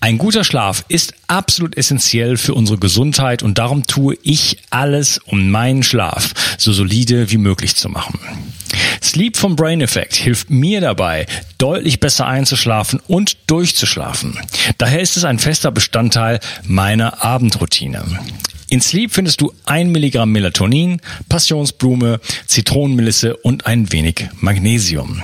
Ein guter Schlaf ist absolut essentiell für unsere Gesundheit und darum tue ich alles, um meinen Schlaf so solide wie möglich zu machen. Sleep vom Brain Effect hilft mir dabei, deutlich besser einzuschlafen und durchzuschlafen. Daher ist es ein fester Bestandteil meiner Abendroutine. In Sleep findest du ein Milligramm Melatonin, Passionsblume, Zitronenmelisse und ein wenig Magnesium.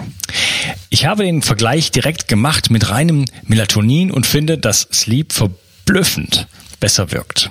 Ich habe den Vergleich direkt gemacht mit reinem Melatonin und finde, dass Sleep verblüffend besser wirkt.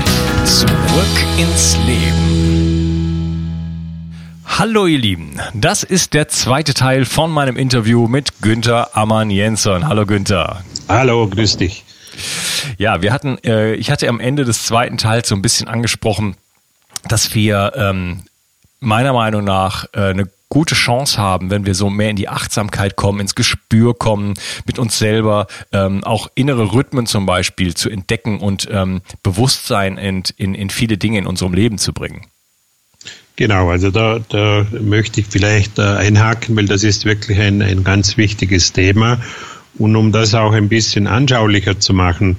Zurück ins Leben. Hallo ihr Lieben, das ist der zweite Teil von meinem Interview mit Günther Ammann Jensson. Hallo Günther. Hallo, grüß dich. Ja, wir hatten, äh, ich hatte am Ende des zweiten Teils so ein bisschen angesprochen, dass wir ähm, meiner Meinung nach äh, eine gute Chance haben, wenn wir so mehr in die Achtsamkeit kommen, ins Gespür kommen, mit uns selber ähm, auch innere Rhythmen zum Beispiel zu entdecken und ähm, Bewusstsein in, in, in viele Dinge in unserem Leben zu bringen. Genau, also da, da möchte ich vielleicht äh, einhaken, weil das ist wirklich ein, ein ganz wichtiges Thema. Und um das auch ein bisschen anschaulicher zu machen,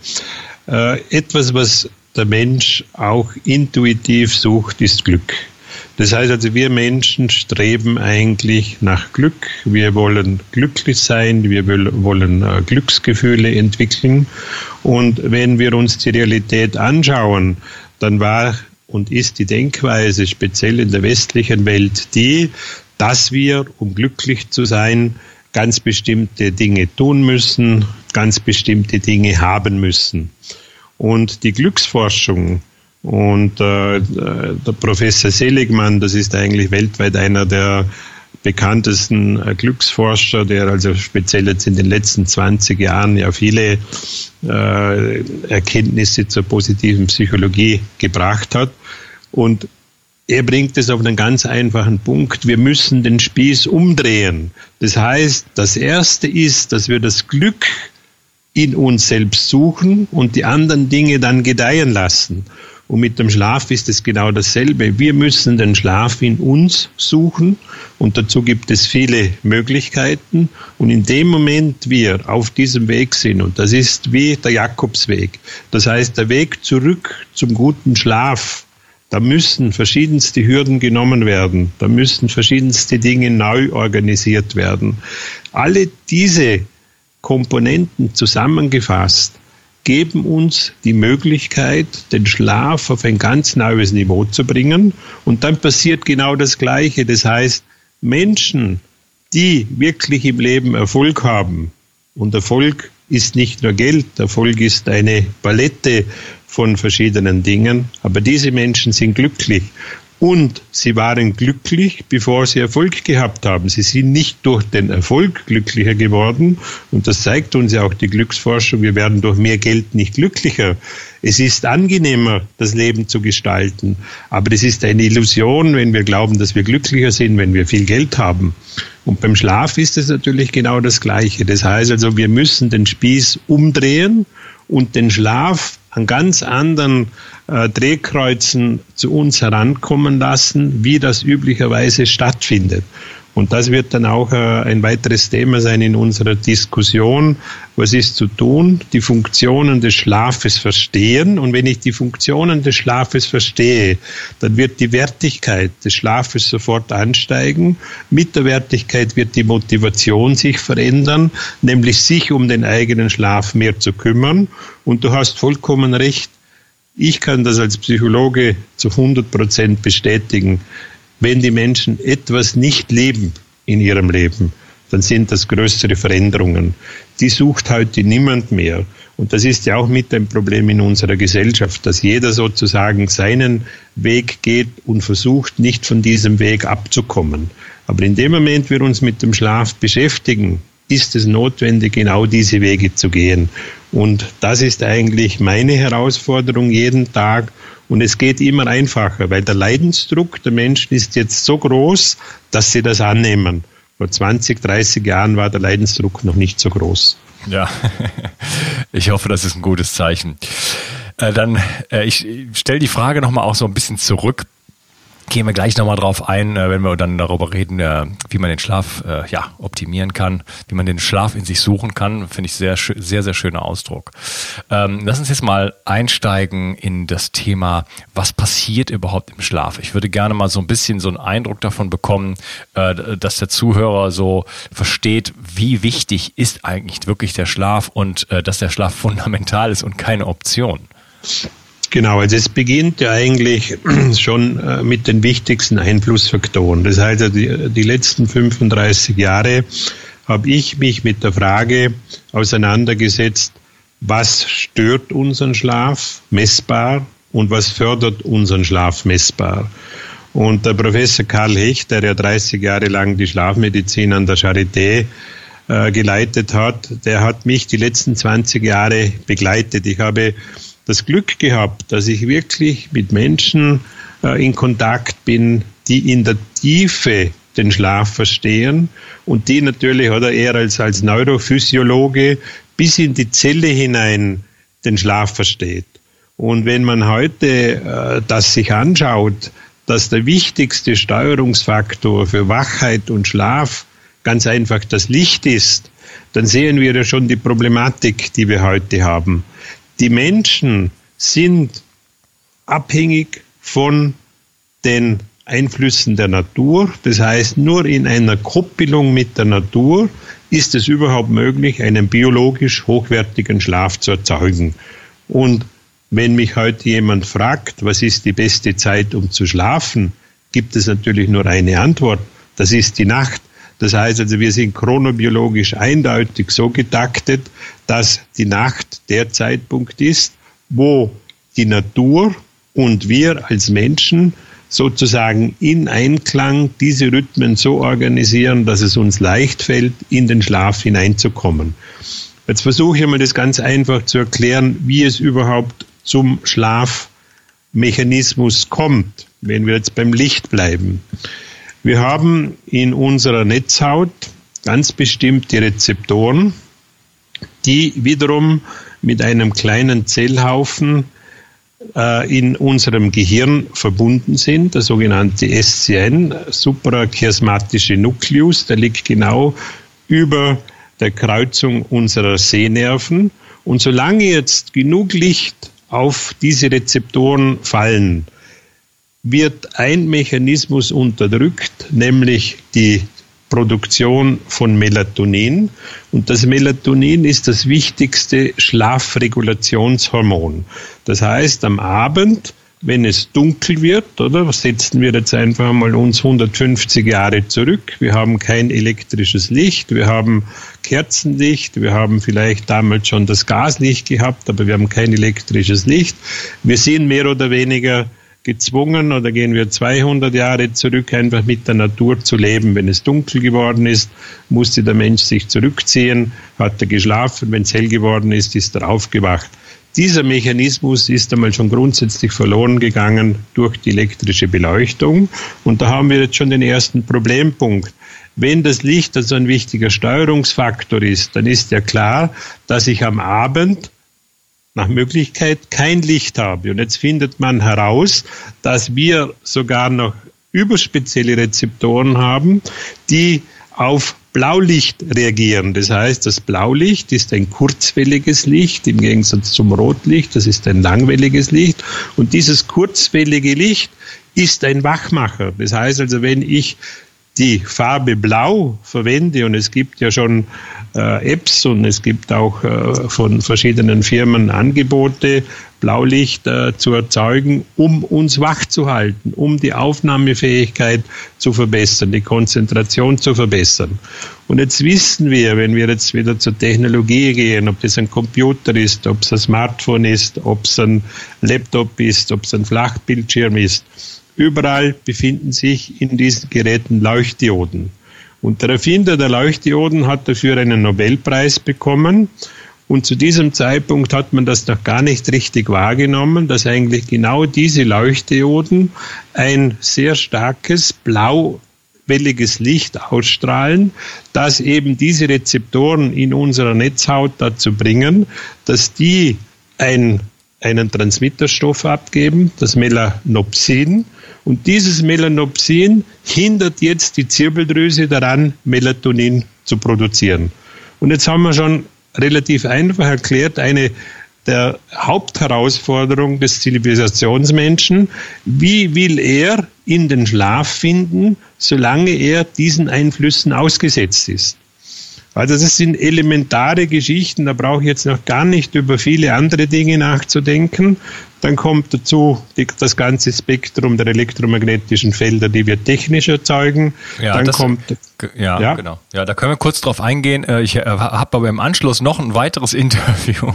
äh, etwas, was der Mensch auch intuitiv sucht, ist Glück. Das heißt also, wir Menschen streben eigentlich nach Glück. Wir wollen glücklich sein, wir wollen äh, Glücksgefühle entwickeln. Und wenn wir uns die Realität anschauen, dann war und ist die Denkweise speziell in der westlichen Welt die, dass wir, um glücklich zu sein, ganz bestimmte Dinge tun müssen, ganz bestimmte Dinge haben müssen. Und die Glücksforschung und äh, der Professor Seligmann, das ist eigentlich weltweit einer der bekanntesten äh, Glücksforscher, der also speziell jetzt in den letzten 20 Jahren ja viele äh, Erkenntnisse zur positiven Psychologie gebracht hat. Und er bringt es auf einen ganz einfachen Punkt. Wir müssen den Spieß umdrehen. Das heißt, das Erste ist, dass wir das Glück in uns selbst suchen und die anderen Dinge dann gedeihen lassen. Und mit dem Schlaf ist es genau dasselbe. Wir müssen den Schlaf in uns suchen und dazu gibt es viele Möglichkeiten. Und in dem Moment wir auf diesem Weg sind, und das ist wie der Jakobsweg, das heißt der Weg zurück zum guten Schlaf, da müssen verschiedenste Hürden genommen werden, da müssen verschiedenste Dinge neu organisiert werden. Alle diese Komponenten zusammengefasst geben uns die Möglichkeit, den Schlaf auf ein ganz neues Niveau zu bringen. Und dann passiert genau das Gleiche. Das heißt, Menschen, die wirklich im Leben Erfolg haben, und Erfolg ist nicht nur Geld, Erfolg ist eine Palette von verschiedenen Dingen, aber diese Menschen sind glücklich. Und sie waren glücklich, bevor sie Erfolg gehabt haben. Sie sind nicht durch den Erfolg glücklicher geworden. Und das zeigt uns ja auch die Glücksforschung. Wir werden durch mehr Geld nicht glücklicher. Es ist angenehmer, das Leben zu gestalten. Aber es ist eine Illusion, wenn wir glauben, dass wir glücklicher sind, wenn wir viel Geld haben. Und beim Schlaf ist es natürlich genau das Gleiche. Das heißt also, wir müssen den Spieß umdrehen und den Schlaf an ganz anderen äh, Drehkreuzen zu uns herankommen lassen, wie das üblicherweise stattfindet. Und das wird dann auch äh, ein weiteres Thema sein in unserer Diskussion. Was ist zu tun? Die Funktionen des Schlafes verstehen. Und wenn ich die Funktionen des Schlafes verstehe, dann wird die Wertigkeit des Schlafes sofort ansteigen. Mit der Wertigkeit wird die Motivation sich verändern, nämlich sich um den eigenen Schlaf mehr zu kümmern. Und du hast vollkommen recht. Ich kann das als Psychologe zu 100 Prozent bestätigen wenn die Menschen etwas nicht leben in ihrem Leben, dann sind das größere Veränderungen. Die sucht heute niemand mehr. Und das ist ja auch mit ein Problem in unserer Gesellschaft, dass jeder sozusagen seinen Weg geht und versucht, nicht von diesem Weg abzukommen. Aber in dem Moment, wir uns mit dem Schlaf beschäftigen, ist es notwendig, genau diese Wege zu gehen. Und das ist eigentlich meine Herausforderung jeden Tag. Und es geht immer einfacher, weil der Leidensdruck der Menschen ist jetzt so groß, dass sie das annehmen. Vor 20, 30 Jahren war der Leidensdruck noch nicht so groß. Ja, ich hoffe, das ist ein gutes Zeichen. Äh, dann, äh, ich stelle die Frage nochmal auch so ein bisschen zurück gehen wir gleich nochmal drauf ein, äh, wenn wir dann darüber reden, äh, wie man den Schlaf äh, ja, optimieren kann, wie man den Schlaf in sich suchen kann. Finde ich sehr, sehr, sehr schöner Ausdruck. Ähm, lass uns jetzt mal einsteigen in das Thema, was passiert überhaupt im Schlaf. Ich würde gerne mal so ein bisschen so einen Eindruck davon bekommen, dass der Zuhörer so versteht, wie wichtig ist eigentlich wirklich der Schlaf und dass der Schlaf fundamental ist und keine Option. Genau, also es beginnt ja eigentlich schon äh, mit den wichtigsten Einflussfaktoren. Das heißt, die, die letzten 35 Jahre habe ich mich mit der Frage auseinandergesetzt, was stört unseren Schlaf messbar und was fördert unseren Schlaf messbar. Und der Professor Karl Hecht, der ja 30 Jahre lang die Schlafmedizin an der Charité äh, geleitet hat, der hat mich die letzten 20 Jahre begleitet. Ich habe das Glück gehabt, dass ich wirklich mit Menschen äh, in Kontakt bin, die in der Tiefe den Schlaf verstehen und die natürlich oder eher als, als Neurophysiologe bis in die Zelle hinein den Schlaf versteht. Und wenn man heute äh, das sich anschaut, dass der wichtigste Steuerungsfaktor für Wachheit und Schlaf ganz einfach das Licht ist, dann sehen wir ja schon die Problematik, die wir heute haben die Menschen sind abhängig von den Einflüssen der Natur. Das heißt, nur in einer Koppelung mit der Natur ist es überhaupt möglich, einen biologisch hochwertigen Schlaf zu erzeugen. Und wenn mich heute jemand fragt, was ist die beste Zeit, um zu schlafen, gibt es natürlich nur eine Antwort. Das ist die Nacht. Das heißt also, wir sind chronobiologisch eindeutig so getaktet, dass die Nacht der Zeitpunkt ist, wo die Natur und wir als Menschen sozusagen in Einklang diese Rhythmen so organisieren, dass es uns leicht fällt, in den Schlaf hineinzukommen. Jetzt versuche ich mal das ganz einfach zu erklären, wie es überhaupt zum Schlafmechanismus kommt, wenn wir jetzt beim Licht bleiben. Wir haben in unserer Netzhaut ganz bestimmte Rezeptoren, die wiederum mit einem kleinen Zellhaufen äh, in unserem Gehirn verbunden sind, der sogenannte SCN, suprachiasmatische Nukleus, der liegt genau über der Kreuzung unserer Sehnerven. Und solange jetzt genug Licht auf diese Rezeptoren fallen, wird ein Mechanismus unterdrückt, nämlich die Produktion von Melatonin. Und das Melatonin ist das wichtigste Schlafregulationshormon. Das heißt, am Abend, wenn es dunkel wird, oder setzen wir jetzt einfach mal uns 150 Jahre zurück. Wir haben kein elektrisches Licht, wir haben Kerzenlicht, wir haben vielleicht damals schon das Gaslicht gehabt, aber wir haben kein elektrisches Licht. Wir sind mehr oder weniger gezwungen oder gehen wir 200 Jahre zurück, einfach mit der Natur zu leben. Wenn es dunkel geworden ist, musste der Mensch sich zurückziehen, hat er geschlafen. Wenn es hell geworden ist, ist er aufgewacht. Dieser Mechanismus ist einmal schon grundsätzlich verloren gegangen durch die elektrische Beleuchtung. Und da haben wir jetzt schon den ersten Problempunkt. Wenn das Licht also ein wichtiger Steuerungsfaktor ist, dann ist ja klar, dass ich am Abend nach Möglichkeit kein Licht habe. Und jetzt findet man heraus, dass wir sogar noch überspezielle Rezeptoren haben, die auf Blaulicht reagieren. Das heißt, das Blaulicht ist ein kurzwelliges Licht im Gegensatz zum Rotlicht. Das ist ein langwelliges Licht. Und dieses kurzwellige Licht ist ein Wachmacher. Das heißt also, wenn ich die Farbe Blau verwende und es gibt ja schon äh, Apps und es gibt auch äh, von verschiedenen Firmen Angebote, Blaulicht äh, zu erzeugen, um uns wach zu halten, um die Aufnahmefähigkeit zu verbessern, die Konzentration zu verbessern. Und jetzt wissen wir, wenn wir jetzt wieder zur Technologie gehen, ob das ein Computer ist, ob es ein Smartphone ist, ob es ein Laptop ist, ob es ein Flachbildschirm ist, Überall befinden sich in diesen Geräten Leuchtdioden. Und der Erfinder der Leuchtdioden hat dafür einen Nobelpreis bekommen. Und zu diesem Zeitpunkt hat man das noch gar nicht richtig wahrgenommen, dass eigentlich genau diese Leuchtdioden ein sehr starkes blauwelliges Licht ausstrahlen, das eben diese Rezeptoren in unserer Netzhaut dazu bringen, dass die ein, einen Transmitterstoff abgeben, das Melanopsin, und dieses Melanopsin hindert jetzt die Zirbeldrüse daran, Melatonin zu produzieren. Und jetzt haben wir schon relativ einfach erklärt, eine der Hauptherausforderungen des Zivilisationsmenschen, wie will er in den Schlaf finden, solange er diesen Einflüssen ausgesetzt ist. Also das sind elementare Geschichten, da brauche ich jetzt noch gar nicht über viele andere Dinge nachzudenken. Dann kommt dazu die, das ganze Spektrum der elektromagnetischen Felder, die wir technisch erzeugen. Ja, Dann das, kommt ja, ja, genau. Ja, da können wir kurz drauf eingehen. Äh, ich äh, habe aber im Anschluss noch ein weiteres Interview,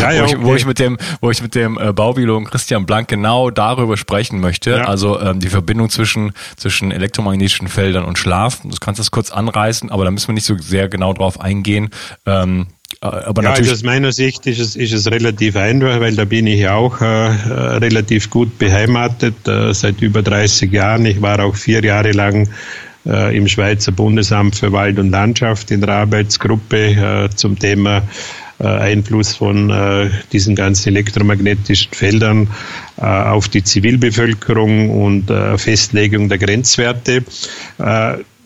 ja, ja, wo, ich, okay. wo, ich, mit dem, wo ich mit dem äh, Baubiologen Christian Blank genau darüber sprechen möchte. Ja. Also ähm, die Verbindung zwischen zwischen elektromagnetischen Feldern und Schlaf. Du kannst das kurz anreißen, aber da müssen wir nicht so sehr genau drauf eingehen. Ähm, äh, aber ja, also aus meiner Sicht ist es, ist es relativ einfach, weil da bin ich auch äh, relativ gut beheimatet äh, seit über 30 Jahren. Ich war auch vier Jahre lang äh, im Schweizer Bundesamt für Wald und Landschaft in der Arbeitsgruppe äh, zum Thema äh, Einfluss von diesen ganzen elektromagnetischen Feldern auf die Zivilbevölkerung und Festlegung der Grenzwerte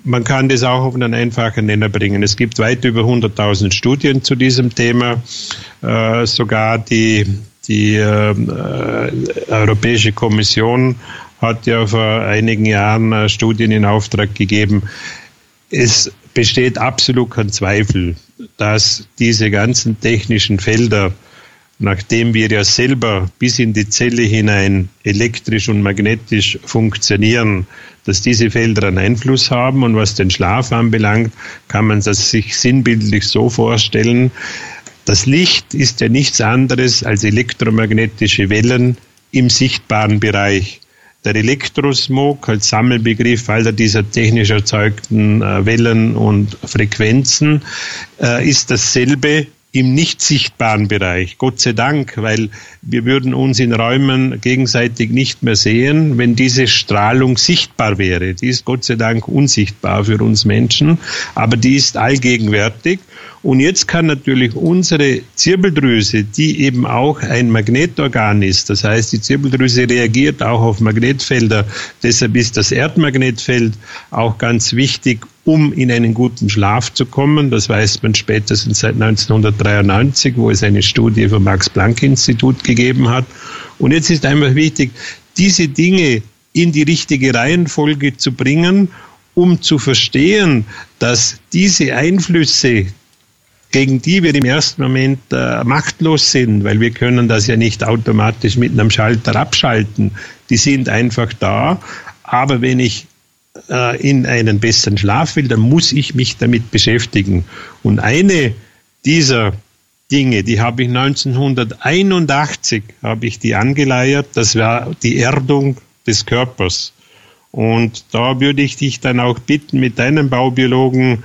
man kann das auch auf einen einfachen Nenner bringen. Es gibt weit über 100.000 Studien zu diesem Thema. Äh, sogar die, die äh, Europäische Kommission hat ja vor einigen Jahren äh, Studien in Auftrag gegeben. Es besteht absolut kein Zweifel, dass diese ganzen technischen Felder nachdem wir ja selber bis in die Zelle hinein elektrisch und magnetisch funktionieren, dass diese Felder einen Einfluss haben. Und was den Schlaf anbelangt, kann man das sich sinnbildlich so vorstellen. Das Licht ist ja nichts anderes als elektromagnetische Wellen im sichtbaren Bereich. Der Elektrosmog als Sammelbegriff all dieser technisch erzeugten äh, Wellen und Frequenzen äh, ist dasselbe im nicht sichtbaren Bereich. Gott sei Dank, weil wir würden uns in Räumen gegenseitig nicht mehr sehen, wenn diese Strahlung sichtbar wäre. Die ist Gott sei Dank unsichtbar für uns Menschen, aber die ist allgegenwärtig. Und jetzt kann natürlich unsere Zirbeldrüse, die eben auch ein Magnetorgan ist, das heißt, die Zirbeldrüse reagiert auch auf Magnetfelder, deshalb ist das Erdmagnetfeld auch ganz wichtig, um in einen guten Schlaf zu kommen. Das weiß man spätestens seit 1993, wo es eine Studie vom Max-Planck-Institut gegeben hat. Und jetzt ist einfach wichtig, diese Dinge in die richtige Reihenfolge zu bringen, um zu verstehen, dass diese Einflüsse, gegen die wir im ersten Moment äh, machtlos sind, weil wir können das ja nicht automatisch mit einem Schalter abschalten. Die sind einfach da. Aber wenn ich äh, in einen besseren Schlaf will, dann muss ich mich damit beschäftigen. Und eine dieser Dinge, die habe ich 1981 habe ich die angeleiert. Das war die Erdung des Körpers. Und da würde ich dich dann auch bitten, mit deinem Baubiologen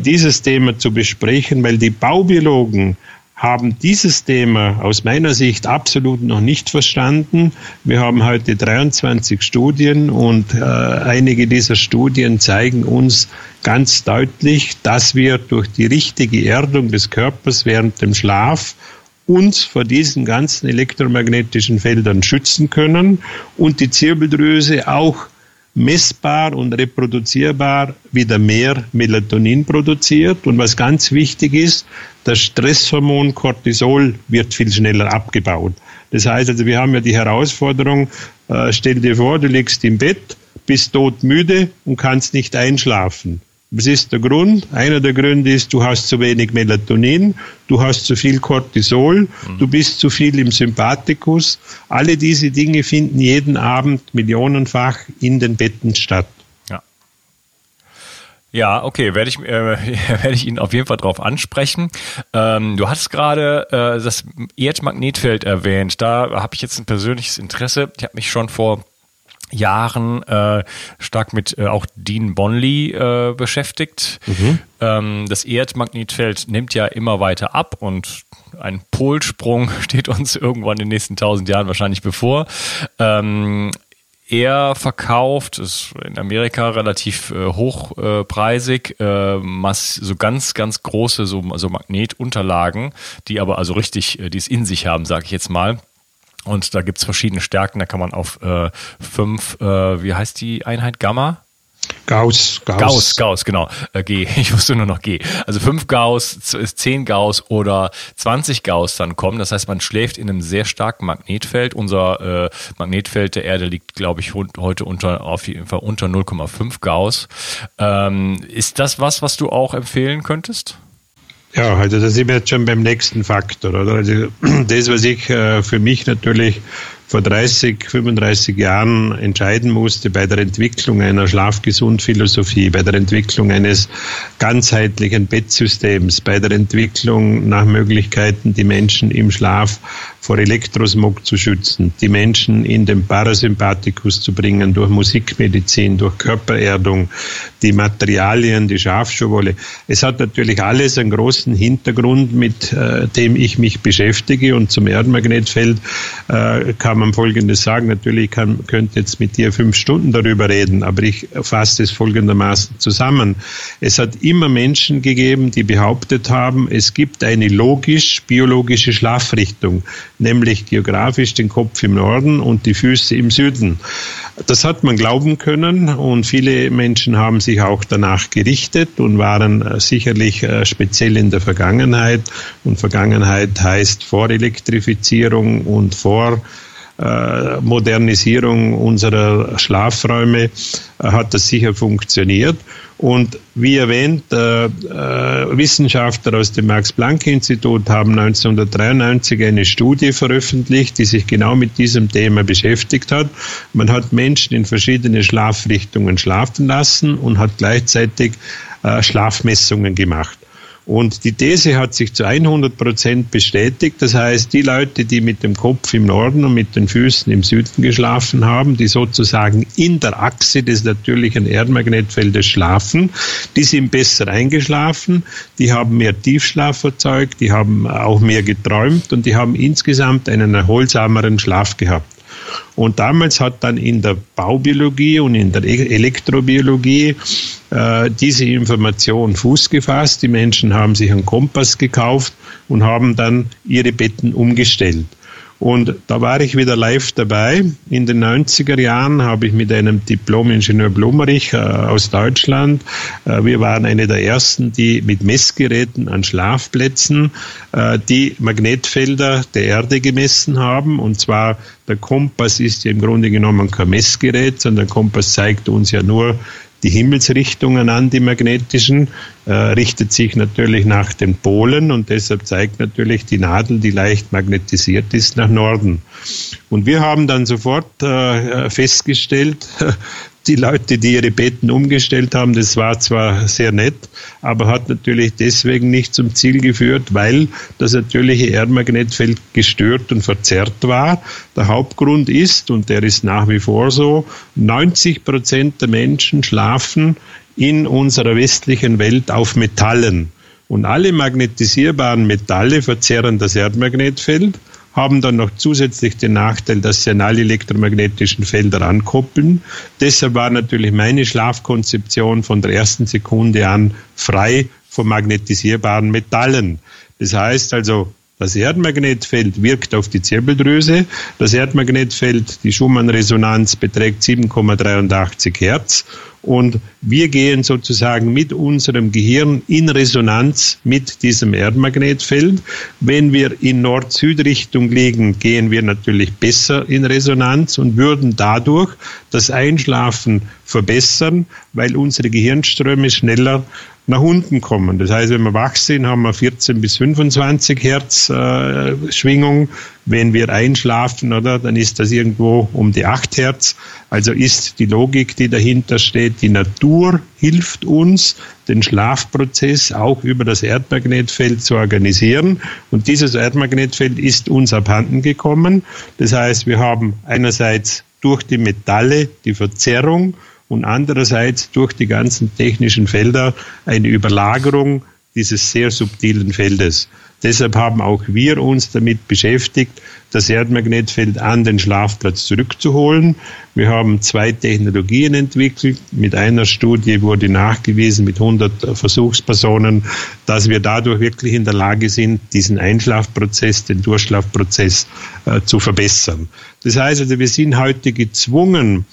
dieses Thema zu besprechen, weil die Baubiologen haben dieses Thema aus meiner Sicht absolut noch nicht verstanden. Wir haben heute 23 Studien und äh, einige dieser Studien zeigen uns ganz deutlich, dass wir durch die richtige Erdung des Körpers während dem Schlaf uns vor diesen ganzen elektromagnetischen Feldern schützen können und die Zirbeldrüse auch messbar und reproduzierbar wieder mehr Melatonin produziert. Und was ganz wichtig ist, das Stresshormon Cortisol wird viel schneller abgebaut. Das heißt also, wir haben ja die Herausforderung, äh, stell dir vor, du liegst im Bett, bist todmüde und kannst nicht einschlafen. Was ist der Grund? Einer der Gründe ist, du hast zu wenig Melatonin, du hast zu viel Cortisol, mhm. du bist zu viel im Sympathikus. Alle diese Dinge finden jeden Abend millionenfach in den Betten statt. Ja, okay, werde ich, äh, werde ich Ihnen auf jeden Fall drauf ansprechen. Ähm, du hast gerade äh, das Erdmagnetfeld erwähnt. Da habe ich jetzt ein persönliches Interesse. Ich habe mich schon vor Jahren äh, stark mit äh, auch Dean Bonley äh, beschäftigt. Mhm. Ähm, das Erdmagnetfeld nimmt ja immer weiter ab und ein Polsprung steht uns irgendwann in den nächsten tausend Jahren wahrscheinlich bevor. Ähm, er verkauft, ist in Amerika relativ äh, hochpreisig, äh, mass, so ganz, ganz große so, so Magnetunterlagen, die aber also richtig, äh, die es in sich haben, sage ich jetzt mal. Und da gibt's verschiedene Stärken, da kann man auf äh, fünf, äh, wie heißt die Einheit, Gamma? Gauss, Gauss. Gauss, Gauss, genau. Äh, G. Ich wusste nur noch G. Also 5 Gauss, 10 Gauss oder 20 Gauss dann kommen. Das heißt, man schläft in einem sehr starken Magnetfeld. Unser äh, Magnetfeld der Erde liegt, glaube ich, heute unter, auf jeden Fall unter 0,5 Gauss. Ähm, ist das was, was du auch empfehlen könntest? Ja, also da sind wir jetzt schon beim nächsten Faktor, oder? Also das, was ich äh, für mich natürlich vor 30, 35 Jahren entscheiden musste bei der Entwicklung einer Schlafgesundphilosophie, bei der Entwicklung eines ganzheitlichen Bettsystems, bei der Entwicklung nach Möglichkeiten, die Menschen im Schlaf vor Elektrosmog zu schützen, die Menschen in den Parasympathikus zu bringen durch Musikmedizin, durch Körpererdung, die Materialien, die Schafschuhwolle. Es hat natürlich alles einen großen Hintergrund, mit äh, dem ich mich beschäftige und zum Erdmagnetfeld äh, kann man Folgendes sagen. Natürlich kann, könnte jetzt mit dir fünf Stunden darüber reden, aber ich fasse es folgendermaßen zusammen. Es hat immer Menschen gegeben, die behauptet haben, es gibt eine logisch-biologische Schlafrichtung nämlich geografisch den Kopf im Norden und die Füße im Süden. Das hat man glauben können und viele Menschen haben sich auch danach gerichtet und waren äh, sicherlich äh, speziell in der Vergangenheit. Und Vergangenheit heißt vor Elektrifizierung und vor äh, Modernisierung unserer Schlafräume hat das sicher funktioniert. Und wie erwähnt, äh, äh, Wissenschaftler aus dem Max-Planck-Institut haben 1993 eine Studie veröffentlicht, die sich genau mit diesem Thema beschäftigt hat. Man hat Menschen in verschiedene Schlafrichtungen schlafen lassen und hat gleichzeitig äh, Schlafmessungen gemacht. Und die These hat sich zu 100 Prozent bestätigt. Das heißt, die Leute, die mit dem Kopf im Norden und mit den Füßen im Süden geschlafen haben, die sozusagen in der Achse des natürlichen Erdmagnetfeldes schlafen, die sind besser eingeschlafen, die haben mehr Tiefschlaf erzeugt, die haben auch mehr geträumt und die haben insgesamt einen erholsameren Schlaf gehabt. Und damals hat dann in der Baubiologie und in der e- Elektrobiologie äh, diese Information Fuß gefasst. Die Menschen haben sich einen Kompass gekauft und haben dann ihre Betten umgestellt. Und da war ich wieder live dabei. In den 90er Jahren habe ich mit einem Diplom-Ingenieur Blumerich äh, aus Deutschland, äh, wir waren eine der ersten, die mit Messgeräten an Schlafplätzen äh, die Magnetfelder der Erde gemessen haben. Und zwar der Kompass ist ja im Grunde genommen kein Messgerät, sondern der Kompass zeigt uns ja nur die Himmelsrichtungen an, die magnetischen, äh, richtet sich natürlich nach den Polen und deshalb zeigt natürlich die Nadel, die leicht magnetisiert ist, nach Norden. Und wir haben dann sofort äh, festgestellt, die Leute, die ihre Betten umgestellt haben, das war zwar sehr nett, aber hat natürlich deswegen nicht zum Ziel geführt, weil das natürliche Erdmagnetfeld gestört und verzerrt war. Der Hauptgrund ist, und der ist nach wie vor so, 90 Prozent der Menschen schlafen in unserer westlichen Welt auf Metallen. Und alle magnetisierbaren Metalle verzerren das Erdmagnetfeld haben dann noch zusätzlich den Nachteil, dass sie an alle elektromagnetischen Felder ankoppeln. Deshalb war natürlich meine Schlafkonzeption von der ersten Sekunde an frei von magnetisierbaren Metallen. Das heißt also, das Erdmagnetfeld wirkt auf die Zirbeldrüse. Das Erdmagnetfeld, die Schumann-Resonanz beträgt 7,83 Hertz und wir gehen sozusagen mit unserem Gehirn in Resonanz mit diesem Erdmagnetfeld. Wenn wir in Nord-Süd-Richtung liegen, gehen wir natürlich besser in Resonanz und würden dadurch das Einschlafen verbessern, weil unsere Gehirnströme schneller nach unten kommen. Das heißt, wenn wir wach sind, haben wir 14 bis 25 Hertz äh, Schwingung. Wenn wir einschlafen, oder, dann ist das irgendwo um die 8 Hertz. Also ist die Logik, die dahinter steht, die Natur hilft uns, den Schlafprozess auch über das Erdmagnetfeld zu organisieren. Und dieses Erdmagnetfeld ist uns abhanden gekommen. Das heißt, wir haben einerseits durch die Metalle die Verzerrung und andererseits durch die ganzen technischen Felder eine Überlagerung dieses sehr subtilen Feldes. Deshalb haben auch wir uns damit beschäftigt, das Erdmagnetfeld an den Schlafplatz zurückzuholen. Wir haben zwei Technologien entwickelt. Mit einer Studie wurde nachgewiesen mit 100 Versuchspersonen, dass wir dadurch wirklich in der Lage sind, diesen Einschlafprozess, den Durchschlafprozess äh, zu verbessern. Das heißt also, wir sind heute gezwungen,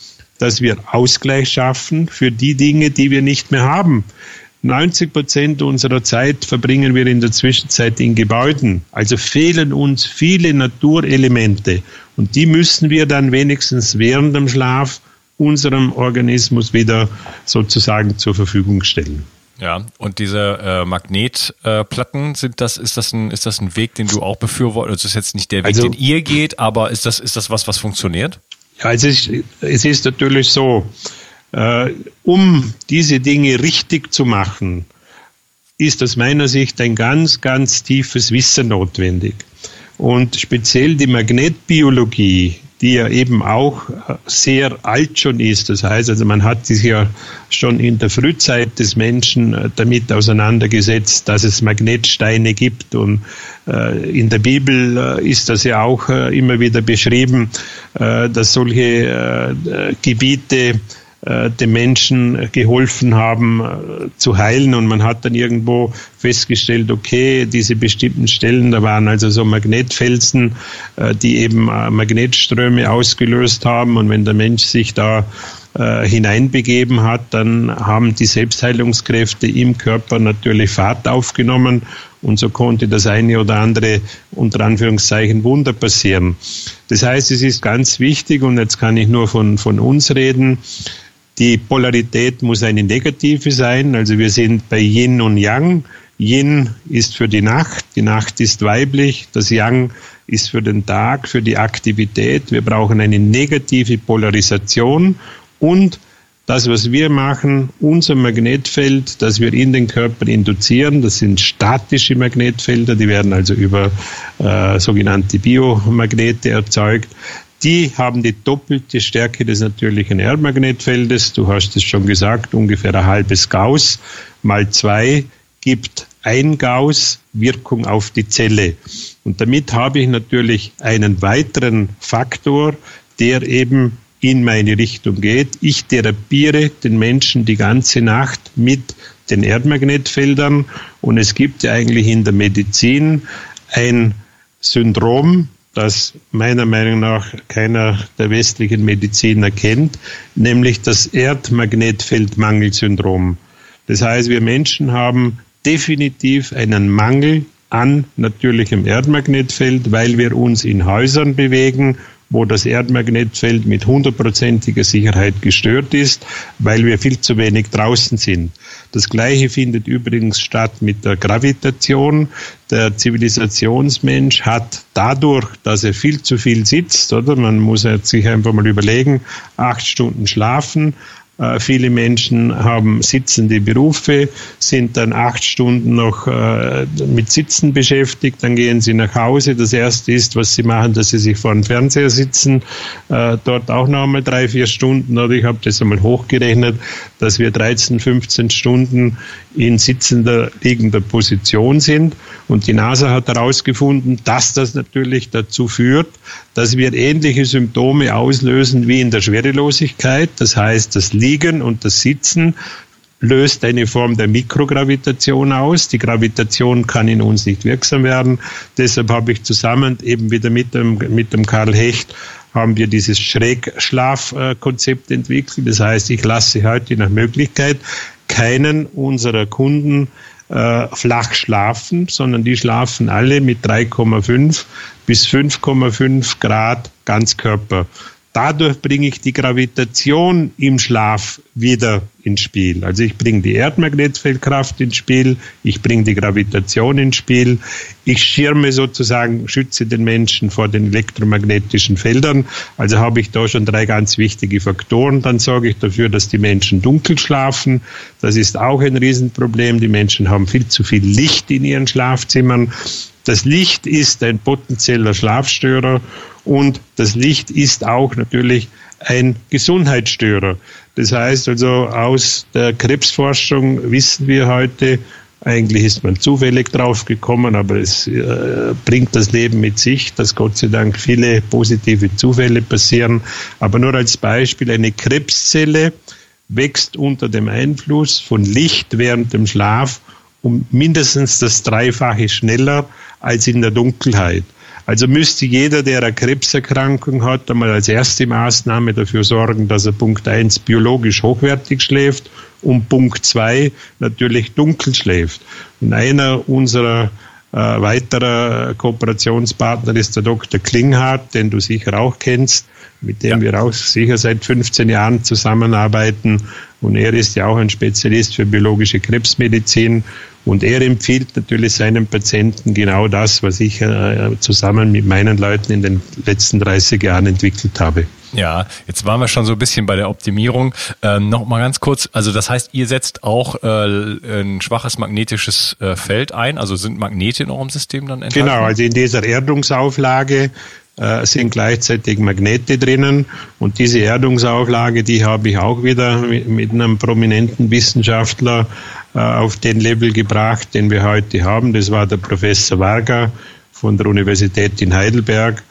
dass wir Ausgleich schaffen für die Dinge, die wir nicht mehr haben. 90 Prozent unserer Zeit verbringen wir in der Zwischenzeit in Gebäuden. Also fehlen uns viele Naturelemente. Und die müssen wir dann wenigstens während dem Schlaf unserem Organismus wieder sozusagen zur Verfügung stellen. Ja, und diese äh, Magnetplatten, äh, sind das, ist das ein, ist das ein Weg, den du auch befürwortest? Also das ist jetzt nicht der Weg, also, den ihr geht, aber ist das, ist das was, was funktioniert? Ja, es ist, es ist natürlich so, äh, um diese Dinge richtig zu machen, ist aus meiner Sicht ein ganz, ganz tiefes Wissen notwendig. Und speziell die Magnetbiologie, die ja eben auch äh, sehr alt schon ist. Das heißt, also man hat sich ja schon in der Frühzeit des Menschen äh, damit auseinandergesetzt, dass es Magnetsteine gibt und äh, in der Bibel ist das ja auch immer wieder beschrieben, dass solche Gebiete äh, den Menschen geholfen haben äh, zu heilen. Und man hat dann irgendwo festgestellt, okay, diese bestimmten Stellen, da waren also so Magnetfelsen, äh, die eben Magnetströme ausgelöst haben. Und wenn der Mensch sich da hineinbegeben hat, dann haben die Selbstheilungskräfte im Körper natürlich Fahrt aufgenommen. Und so konnte das eine oder andere unter Anführungszeichen Wunder passieren. Das heißt, es ist ganz wichtig und jetzt kann ich nur von, von uns reden, die Polarität muss eine negative sein. Also wir sind bei Yin und Yang. Yin ist für die Nacht, die Nacht ist weiblich, das Yang ist für den Tag, für die Aktivität. Wir brauchen eine negative Polarisation und das, was wir machen, unser Magnetfeld, das wir in den Körper induzieren, das sind statische Magnetfelder, die werden also über äh, sogenannte Biomagnete erzeugt die haben die doppelte Stärke des natürlichen Erdmagnetfeldes. Du hast es schon gesagt, ungefähr ein halbes Gauss mal zwei gibt ein Gauss Wirkung auf die Zelle. Und damit habe ich natürlich einen weiteren Faktor, der eben in meine Richtung geht. Ich therapiere den Menschen die ganze Nacht mit den Erdmagnetfeldern und es gibt ja eigentlich in der Medizin ein Syndrom, das meiner Meinung nach keiner der westlichen Mediziner kennt, nämlich das Erdmagnetfeldmangelsyndrom. Das heißt, wir Menschen haben definitiv einen Mangel an natürlichem Erdmagnetfeld, weil wir uns in Häusern bewegen, wo das Erdmagnetfeld mit hundertprozentiger Sicherheit gestört ist, weil wir viel zu wenig draußen sind. Das Gleiche findet übrigens statt mit der Gravitation. Der Zivilisationsmensch hat dadurch, dass er viel zu viel sitzt, oder man muss sich einfach mal überlegen, acht Stunden schlafen, Äh, viele Menschen haben sitzende Berufe, sind dann acht Stunden noch äh, mit Sitzen beschäftigt, dann gehen sie nach Hause. Das erste ist, was sie machen, dass sie sich vor dem Fernseher sitzen, äh, dort auch noch einmal drei, vier Stunden. Oder ich habe das einmal hochgerechnet, dass wir 13, 15 Stunden in sitzender, liegender Position sind. Und die NASA hat herausgefunden, dass das natürlich dazu führt, dass wir ähnliche Symptome auslösen wie in der Schwerelosigkeit. Das heißt, das Liegen Liegen und das Sitzen löst eine Form der Mikrogravitation aus. Die Gravitation kann in uns nicht wirksam werden. Deshalb habe ich zusammen eben wieder mit dem, mit dem Karl Hecht haben wir dieses Schrägschlafkonzept entwickelt. Das heißt, ich lasse heute nach Möglichkeit keinen unserer Kunden äh, flach schlafen, sondern die schlafen alle mit 3,5 bis 5,5 Grad Ganzkörper. Dadurch bringe ich die Gravitation im Schlaf wieder ins Spiel. Also ich bringe die Erdmagnetfeldkraft ins Spiel, ich bringe die Gravitation ins Spiel, ich schirme sozusagen, schütze den Menschen vor den elektromagnetischen Feldern. Also habe ich da schon drei ganz wichtige Faktoren. Dann sorge ich dafür, dass die Menschen dunkel schlafen. Das ist auch ein Riesenproblem. Die Menschen haben viel zu viel Licht in ihren Schlafzimmern. Das Licht ist ein potenzieller Schlafstörer und das Licht ist auch natürlich ein Gesundheitsstörer. Das heißt also, aus der Krebsforschung wissen wir heute, eigentlich ist man zufällig drauf gekommen, aber es äh, bringt das Leben mit sich, dass Gott sei Dank viele positive Zufälle passieren. Aber nur als Beispiel, eine Krebszelle wächst unter dem Einfluss von Licht während dem Schlaf um mindestens das Dreifache schneller als in der Dunkelheit. Also müsste jeder, der eine Krebserkrankung hat, einmal als erste Maßnahme dafür sorgen, dass er Punkt 1 biologisch hochwertig schläft und Punkt 2 natürlich dunkel schläft. Und einer unserer äh, weiterer Kooperationspartner ist der Dr. Klinghardt, den du sicher auch kennst, mit dem ja. wir auch sicher seit 15 Jahren zusammenarbeiten. Und er ist ja auch ein Spezialist für biologische Krebsmedizin. Und er empfiehlt natürlich seinen Patienten genau das, was ich äh, zusammen mit meinen Leuten in den letzten 30 Jahren entwickelt habe. Ja, jetzt waren wir schon so ein bisschen bei der Optimierung. Ähm, noch mal ganz kurz, also das heißt, ihr setzt auch äh, ein schwaches magnetisches äh, Feld ein, also sind Magnete in eurem System dann enthalten? Genau, also in dieser Erdungsauflage äh, sind gleichzeitig Magnete drinnen und diese Erdungsauflage, die habe ich auch wieder mit, mit einem prominenten Wissenschaftler auf den Level gebracht, den wir heute haben. Das war der Professor Varga von der Universität in Heidelberg.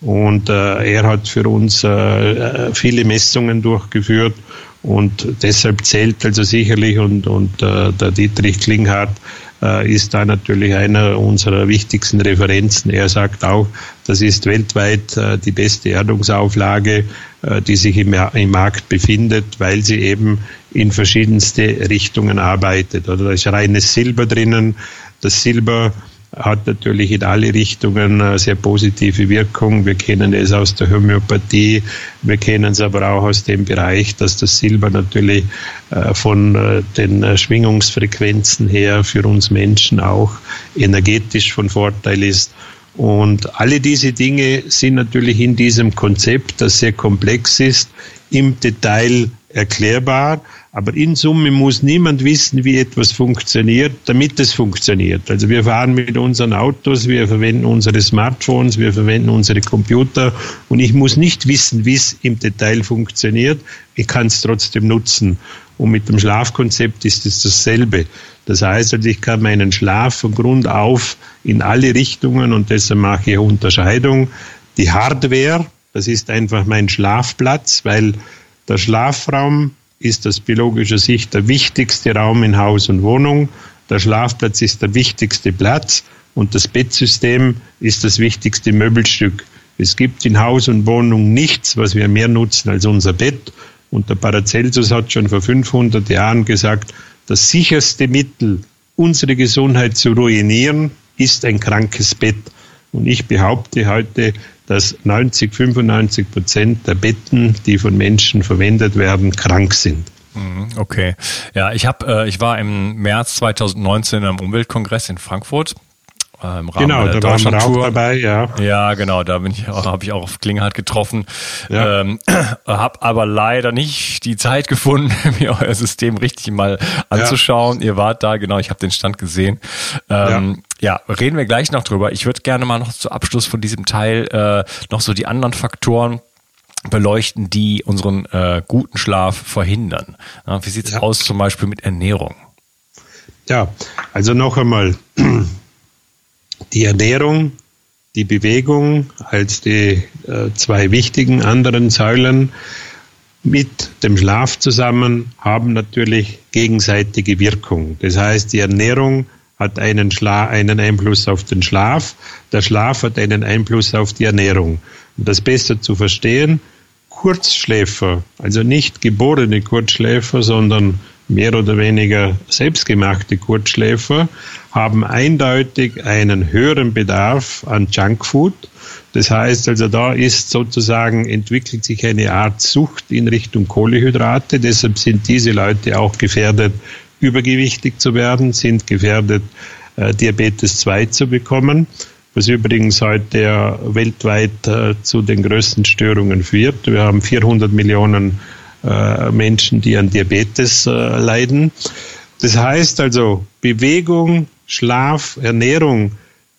Und äh, er hat für uns äh, äh viele Messungen durchgeführt und deshalb zählt also sicherlich und, und äh, der Dietrich Klinghardt äh, ist da natürlich einer unserer wichtigsten Referenzen. Er sagt auch, das ist weltweit äh, die beste Erdungsauflage, äh, die sich im, im Markt befindet, weil sie eben in verschiedenste Richtungen arbeitet. Oder da ist reines Silber drinnen. Das Silber hat natürlich in alle Richtungen eine sehr positive Wirkung. Wir kennen es aus der Homöopathie, wir kennen es aber auch aus dem Bereich, dass das Silber natürlich äh, von äh, den Schwingungsfrequenzen her für uns Menschen auch energetisch von Vorteil ist. Und alle diese Dinge sind natürlich in diesem Konzept, das sehr komplex ist, im Detail erklärbar. Aber in Summe muss niemand wissen, wie etwas funktioniert, damit es funktioniert. Also wir fahren mit unseren Autos, wir verwenden unsere Smartphones, wir verwenden unsere Computer und ich muss nicht wissen, wie es im Detail funktioniert. Ich kann es trotzdem nutzen. Und mit dem Schlafkonzept ist es dasselbe. Das heißt, also ich kann meinen Schlaf von Grund auf in alle Richtungen und deshalb mache ich Unterscheidung. Die Hardware, das ist einfach mein Schlafplatz, weil der Schlafraum ist aus biologischer Sicht der wichtigste Raum in Haus und Wohnung. Der Schlafplatz ist der wichtigste Platz und das Bettsystem ist das wichtigste Möbelstück. Es gibt in Haus und Wohnung nichts, was wir mehr nutzen als unser Bett. Und der Paracelsus hat schon vor 500 Jahren gesagt, das sicherste Mittel, unsere Gesundheit zu ruinieren, ist ein krankes Bett. Und ich behaupte heute, dass 90, 95 Prozent der Betten, die von Menschen verwendet werden, krank sind. Mhm, okay. Ja, ich habe, äh, ich war im März 2019 am Umweltkongress in Frankfurt im Rahmen genau, der da waren wir auch dabei, ja. Ja, genau, da bin ich auch, habe ich auch auf Klinghardt getroffen. Ja. Ähm, habe aber leider nicht die Zeit gefunden, mir euer System richtig mal anzuschauen. Ja. Ihr wart da, genau, ich habe den Stand gesehen. Ähm, ja. ja. reden wir gleich noch drüber. Ich würde gerne mal noch zu Abschluss von diesem Teil äh, noch so die anderen Faktoren beleuchten, die unseren äh, guten Schlaf verhindern. Ja, wie sieht's aus zum Beispiel mit Ernährung? Ja, also noch einmal, die Ernährung, die Bewegung als die äh, zwei wichtigen anderen Säulen mit dem Schlaf zusammen haben natürlich gegenseitige Wirkung. Das heißt, die Ernährung hat einen, Schla einen Einfluss auf den Schlaf, der Schlaf hat einen Einfluss auf die Ernährung. Um das besser zu verstehen, Kurzschläfer, also nicht geborene Kurzschläfer, sondern mehr oder weniger selbstgemachte Kurzschläfer, haben eindeutig einen höheren Bedarf an Junkfood. Das heißt also, da ist sozusagen, entwickelt sich eine Art Sucht in Richtung Kohlehydrate. Deshalb sind diese Leute auch gefährdet, übergewichtig zu werden, sind gefährdet, äh, Diabetes 2 zu bekommen was übrigens heute weltweit äh, zu den größten Störungen führt. Wir haben 400 Millionen äh, Menschen, die an Diabetes äh, leiden. Das heißt also, Bewegung, Schlaf, Ernährung,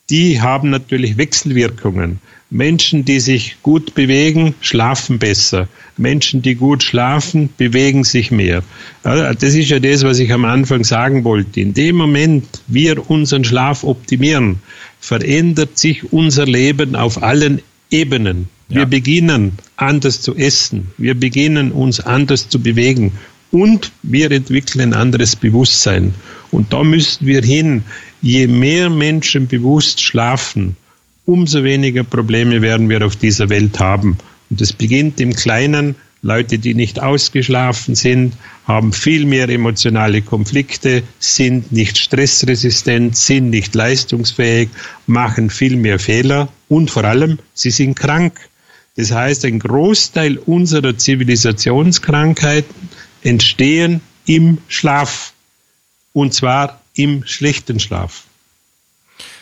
die haben natürlich Wechselwirkungen. Menschen, die sich gut bewegen, schlafen besser. Menschen, die gut schlafen, bewegen sich mehr. Das ist ja das, was ich am Anfang sagen wollte. In dem Moment, wir unseren Schlaf optimieren, verändert sich unser Leben auf allen Ebenen. Wir ja. beginnen anders zu essen. Wir beginnen uns anders zu bewegen. Und wir entwickeln ein anderes Bewusstsein. Und da müssen wir hin. Je mehr Menschen bewusst schlafen, umso weniger Probleme werden wir auf dieser Welt haben. Und es beginnt im Kleinen Leute, die nicht ausgeschlafen sind, haben viel mehr emotionale Konflikte, sind nicht stressresistent, sind nicht leistungsfähig, machen viel mehr Fehler und vor allem, sie sind krank. Das heißt, ein Großteil unserer Zivilisationskrankheiten entstehen im Schlaf. Und zwar im schlechten Schlaf.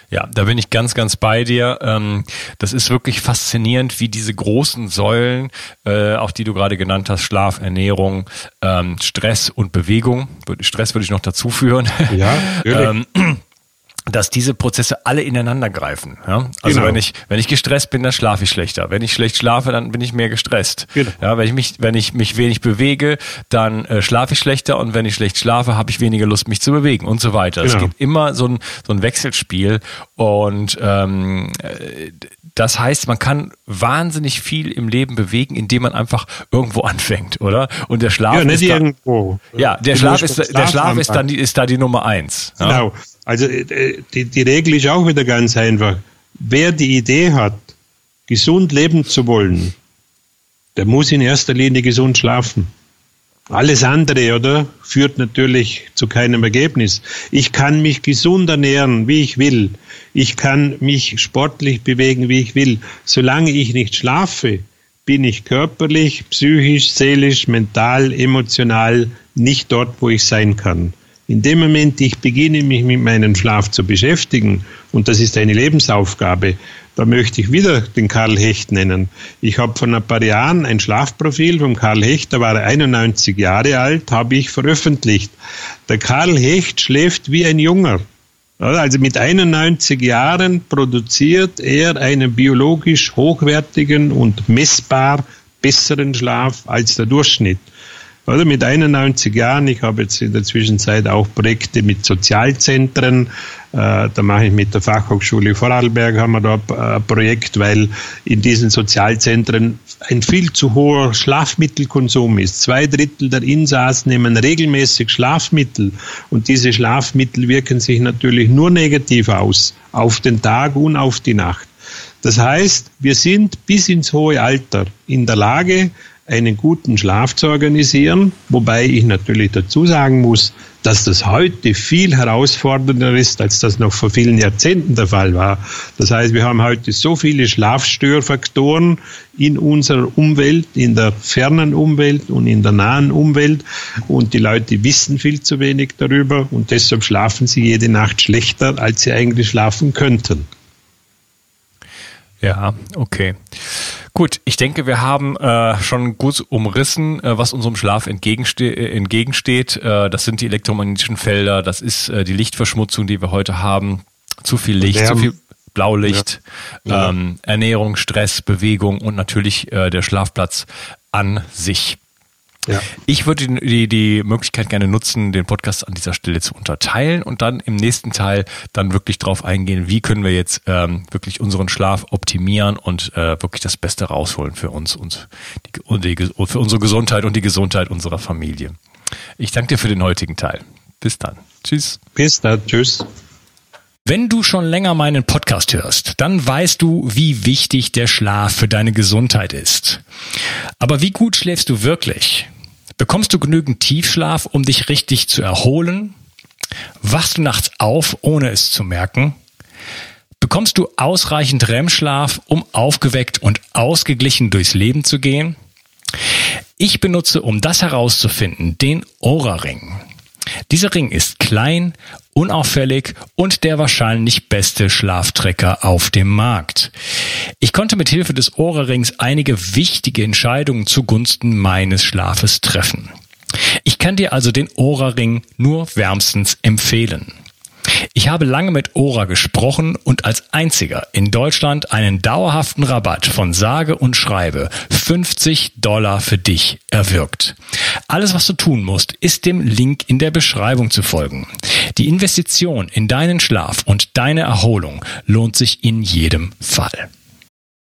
Ja, da bin ich ganz, ganz bei dir. Ähm, das ist wirklich faszinierend, wie diese großen Säulen, äh, auch die du gerade genannt hast, Schlaf, Ernährung, ähm, Stress und Bewegung, Stress würde ich noch dazu führen. Ja, natürlich. Dass diese Prozesse alle ineinander greifen. Ja? Also genau. wenn ich wenn ich gestresst bin, dann schlafe ich schlechter. Wenn ich schlecht schlafe, dann bin ich mehr gestresst. Genau. Ja, wenn ich mich wenn ich mich wenig bewege, dann äh, schlafe ich schlechter und wenn ich schlecht schlafe, habe ich weniger Lust, mich zu bewegen und so weiter. Genau. Es gibt immer so ein so ein Wechselspiel und ähm, äh, das heißt, man kann wahnsinnig viel im Leben bewegen, indem man einfach irgendwo anfängt, oder? Und der Schlaf ja, ist dann, irgendwo. Ja, der Schlaf ist der Schlaf ist dann die, ist da die Nummer eins. Ja? Genau. Also äh, die, die Regel ist auch wieder ganz einfach. Wer die Idee hat, gesund leben zu wollen, der muss in erster Linie gesund schlafen. Alles andere, oder, führt natürlich zu keinem Ergebnis. Ich kann mich gesund ernähren, wie ich will. Ich kann mich sportlich bewegen, wie ich will. Solange ich nicht schlafe, bin ich körperlich, psychisch, seelisch, mental, emotional nicht dort, wo ich sein kann. In dem Moment, ich beginne mich mit meinem Schlaf zu beschäftigen, und das ist eine Lebensaufgabe, da möchte ich wieder den Karl Hecht nennen. Ich habe vor ein paar Jahren ein Schlafprofil von Karl Hecht, da war er 91 Jahre alt, habe ich veröffentlicht. Der Karl Hecht schläft wie ein Junger. Also mit 91 Jahren produziert er einen biologisch hochwertigen und messbar besseren Schlaf als der Durchschnitt. Also mit 91 Jahren, ich habe jetzt in der Zwischenzeit auch Projekte mit Sozialzentren, äh, da mache ich mit der Fachhochschule Vorarlberg haben wir da ein Projekt, weil in diesen Sozialzentren ein viel zu hoher Schlafmittelkonsum ist. Zwei Drittel der Insassen nehmen regelmäßig Schlafmittel und diese Schlafmittel wirken sich natürlich nur negativ aus, auf den Tag und auf die Nacht. Das heißt, wir sind bis ins hohe Alter in der Lage, einen guten Schlaf zu organisieren, wobei ich natürlich dazu sagen muss, dass das heute viel herausfordernder ist, als das noch vor vielen Jahrzehnten der Fall war. Das heißt, wir haben heute so viele Schlafstörfaktoren in unserer Umwelt, in der fernen Umwelt und in der nahen Umwelt und die Leute wissen viel zu wenig darüber und deshalb schlafen sie jede Nacht schlechter, als sie eigentlich schlafen könnten. Ja, okay. Gut, ich denke, wir haben äh, schon gut umrissen, äh, was unserem Schlaf entgegenste äh, entgegensteht. Äh, das sind die elektromagnetischen Felder, das ist äh, die Lichtverschmutzung, die wir heute haben. Zu viel Licht, Lärm. zu viel Blaulicht, ja. Ähm, Ernährung, Stress, Bewegung und natürlich äh, der Schlafplatz an sich. Ja. Ich würde die, die Möglichkeit gerne nutzen, den Podcast an dieser Stelle zu unterteilen und dann im nächsten Teil dann wirklich drauf eingehen, wie können wir jetzt ähm, wirklich unseren Schlaf optimieren und äh, wirklich das Beste rausholen für uns und, die, und die, für unsere Gesundheit und die Gesundheit unserer Familie. Ich danke dir für den heutigen Teil. Bis dann. Tschüss. Bis dann. Tschüss. Wenn du schon länger meinen Podcast hörst, dann weißt du, wie wichtig der Schlaf für deine Gesundheit ist. Aber wie gut schläfst du wirklich? Bekommst du genügend Tiefschlaf, um dich richtig zu erholen? Wachst du nachts auf, ohne es zu merken? Bekommst du ausreichend REM-Schlaf, um aufgeweckt und ausgeglichen durchs Leben zu gehen? Ich benutze, um das herauszufinden, den Aura-Ring. Dieser Ring ist klein, unauffällig und der wahrscheinlich beste Schlaftrecker auf dem Markt. Ich konnte mit Hilfe des Ohrrings einige wichtige Entscheidungen zugunsten meines Schlafes treffen. Ich kann dir also den Ohrring nur wärmstens empfehlen. Ich habe lange mit Ora gesprochen und als einziger in Deutschland einen dauerhaften Rabatt von sage und schreibe 50 Dollar für dich erwirkt. Alles, was du tun musst, ist dem Link in der Beschreibung zu folgen. Die Investition in deinen Schlaf und deine Erholung lohnt sich in jedem Fall.